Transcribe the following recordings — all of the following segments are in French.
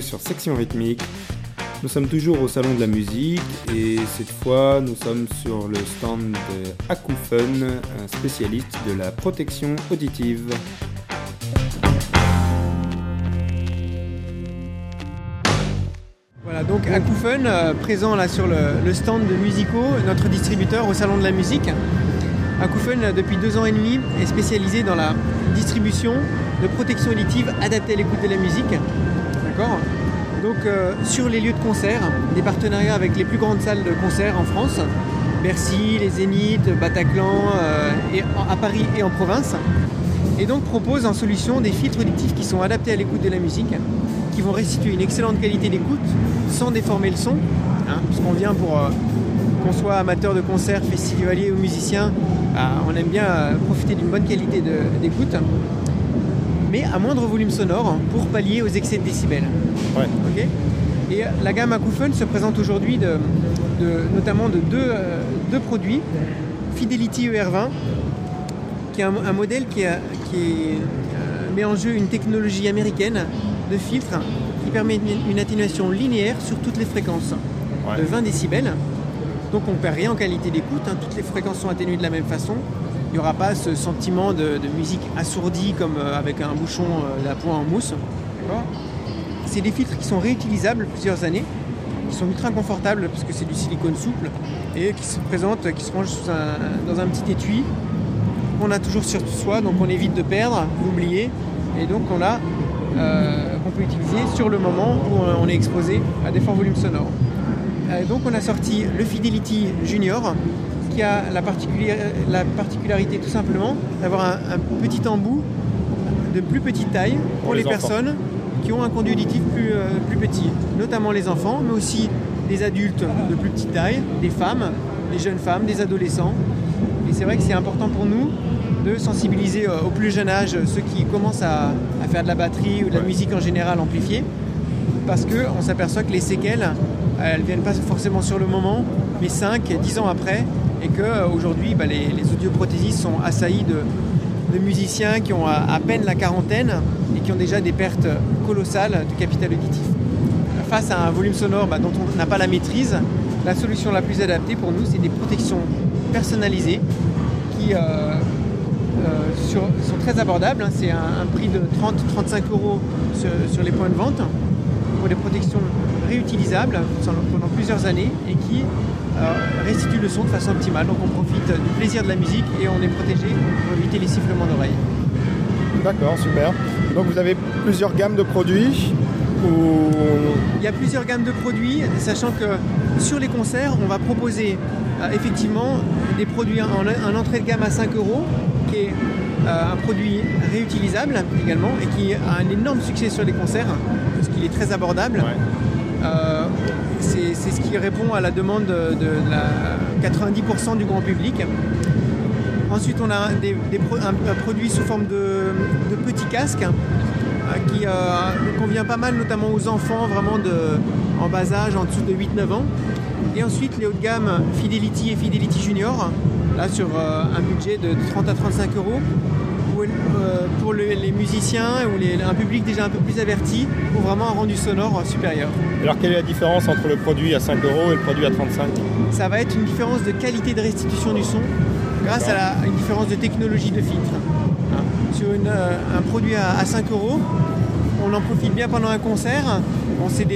sur Section Rythmique. Nous sommes toujours au Salon de la Musique et cette fois nous sommes sur le stand de un spécialiste de la protection auditive. Voilà, donc Akoufen, euh, présent là sur le, stand de Musico, notre distributeur au Salon de la Musique. Akoufen, depuis deux ans et demi, est spécialisé dans la distribution de protection auditive adaptée à l'écoute de la musique. Donc euh, sur les lieux de concert, des partenariats avec les plus grandes salles de concert en France, Bercy, les Zéniths, Bataclan, euh, à Paris et en province. Et donc propose en solution des filtres auditifs qui sont adaptés à l'écoute de la musique, qui vont restituer une excellente qualité d'écoute sans déformer le son, hein, puisqu'on vient pour euh, qu'on soit amateur de concert, festivalier ou musicien, bah, on aime bien profiter d'une bonne qualité d'écoute mais à moindre volume sonore pour pallier aux excès de décibels. et la gamme Akoufen se présente aujourd'hui de, notamment de euh, deux, produits. Fidelity ER20, qui est un, modèle qui, euh, met en jeu une technologie américaine de filtre qui permet une, atténuation linéaire sur toutes les fréquences de 20 décibels. Donc on ne perd rien en qualité d'écoute, hein. toutes les fréquences sont atténuées de la même façon il n'y aura pas ce sentiment de, musique assourdie comme euh, avec un bouchon euh, d'appoint en mousse. C'est des filtres qui sont réutilisables plusieurs années, qui sont ultra confortables parce que c'est du silicone souple et qui se présentent, qui se rangent dans un petit étui qu'on a toujours sur soi, donc on évite de perdre, d'oublier, et donc on a euh, qu'on peut utiliser sur le moment où on est exposé à des forts volumes sonores. donc on a sorti le Fidelity Junior qui a la, particularité tout simplement d'avoir un, petit embout de plus petite taille pour, les, personnes qui ont un conduit auditif plus, euh, plus petit, notamment les enfants, mais aussi des adultes de plus petite taille, des femmes, des jeunes femmes, des adolescents. Et c'est vrai que c'est important pour nous de sensibiliser euh, au plus jeune âge ceux qui commencent à, faire de la batterie ou de la musique en général amplifiée, parce qu'on s'aperçoit que les séquelles, elles ne viennent pas forcément sur le moment, mais 5, 10 ans après, et qu'aujourd'hui bah, les, les, audioprothésistes sont assaillis de, musiciens qui ont à, peine la quarantaine et qui ont déjà des pertes colossales de capital auditif. Face à un volume sonore bah, dont on n'a pas la maîtrise, la solution la plus adaptée pour nous, c'est des protections personnalisées qui euh, euh, sont très abordables. Hein. C'est un, prix de 30-35 euros sur, les points de vente pour des protections réutilisables pendant plusieurs années et qui restitue le son de façon optimale. Donc on profite du plaisir de la musique et on est protégé pour éviter les sifflements d'oreilles. D'accord, super. Donc vous avez plusieurs gammes de produits Il y a plusieurs gammes de produits, sachant que sur les concerts, on va proposer euh, effectivement des produits en, entrée de gamme à 5 euros, qui est euh, un produit réutilisable également et qui a un énorme succès sur les concerts, parce qu'il est très abordable. Euh, c'est ce qui répond à la demande de, 90% du grand public. Ensuite, on a un, produit sous forme de, petits casques euh, qui euh, convient pas mal, notamment aux enfants vraiment en bas âge, en dessous de 8-9 ans. Et ensuite, les hauts de gamme Fidelity et Fidelity Junior, là sur un budget de 30 à 35 euros, pour les musiciens ou un public déjà un peu plus averti pour vraiment un rendu sonore supérieur. Alors quelle est la différence entre le produit à 5 euros et le produit à 35 Ça va être une différence de qualité de restitution du son grâce à, une différence de technologie de filtre. Hein. Sur euh, un produit à, 5 euros, on en profite bien pendant un concert. c'est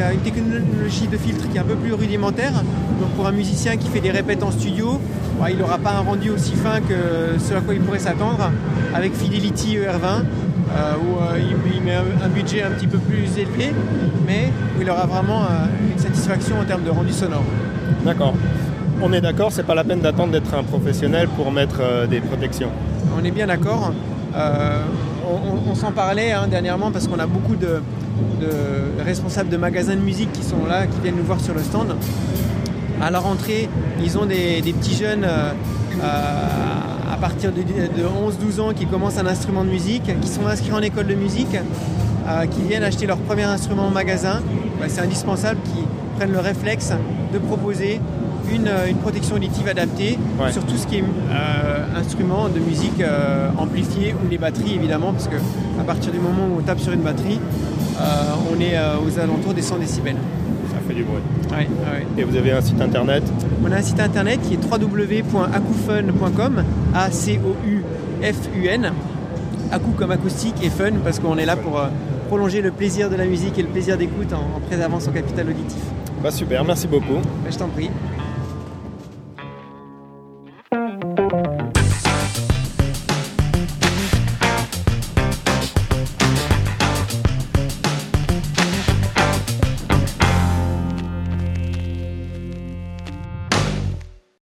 euh, une technologie de filtre qui est un peu plus rudimentaire. Donc pour un musicien qui fait des répètes en studio, il n'aura pas un rendu aussi fin que ce à quoi il pourrait s'attendre avec Fidelity ER20, euh, où euh, il, met un, budget un petit peu plus élevé, mais où il aura vraiment euh, une satisfaction en termes de rendu sonore. D'accord. On est d'accord, c'est pas la peine d'attendre d'être un professionnel pour mettre des protections. On est bien d'accord. On, s'en parlait hein, dernièrement parce qu'on a beaucoup de, responsables de magasins de musique qui sont là, qui viennent nous voir sur le stand à la rentrée, ils ont des, petits jeunes euh, à partir de, 11-12 ans qui commencent un instrument de musique, qui sont inscrits en école de musique, euh, qui viennent acheter leur premier instrument au magasin. Bah, c'est indispensable qu'ils prennent le réflexe de proposer une, protection auditive adaptée sur tout ce qui est instrument de musique amplifié ou les batteries évidemment, parce qu'à partir du moment où on tape sur une batterie, on est aux alentours des 100 décibels. Ça fait du bruit. Ouais, ouais. Et vous avez un site internet On a un site internet qui est www.acoufun.com, A-C-O-U-F-U-N. Acou comme acoustique et fun parce qu'on est là pour prolonger le plaisir de la musique et le plaisir d'écoute en, préservant son capital auditif. Bah super, merci beaucoup. Bah, je t'en prie.